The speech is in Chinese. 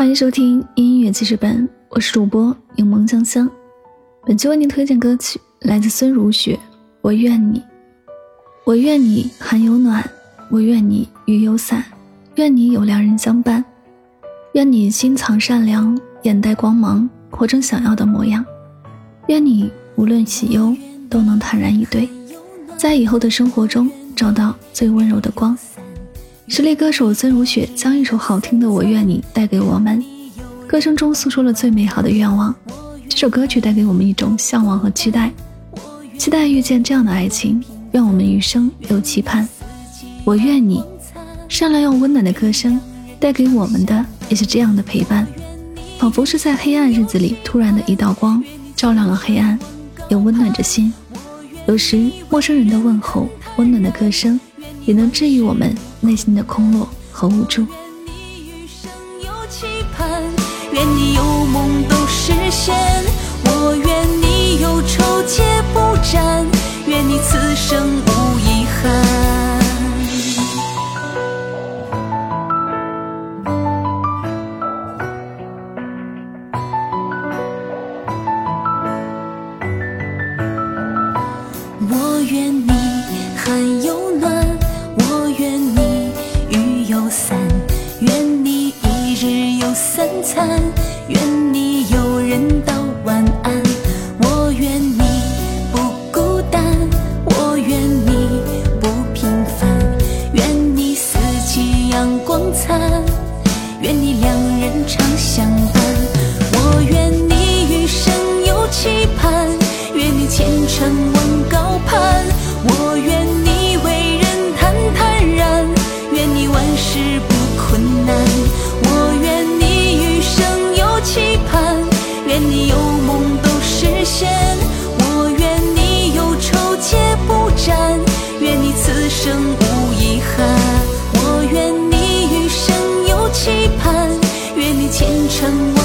欢迎收听音乐记事本，我是主播柠檬香香。本期为您推荐歌曲来自孙如雪，《我愿你》。我愿你寒有暖，我愿你雨有伞，愿你有良人相伴，愿你心藏善良，眼带光芒，活成想要的模样。愿你无论喜忧都能坦然以对，在以后的生活中找到最温柔的光。实力歌手孙如雪将一首好听的《我愿你》带给我们，歌声中诉说了最美好的愿望。这首歌曲带给我们一种向往和期待，期待遇见这样的爱情，愿我们余生有期盼。我愿你，善良又温暖的歌声带给我们的也是这样的陪伴，仿佛是在黑暗日子里突然的一道光，照亮了黑暗，又温暖着心。有时陌生人的问候，温暖的歌声，也能治愈我们。内心的空落和无助。愿你余生有期盼，愿你有梦都实现，我愿你有愁结不斩，愿你此生无遗憾。我愿你愿你有人懂生无遗憾。我愿你余生有期盼，愿你前程。无。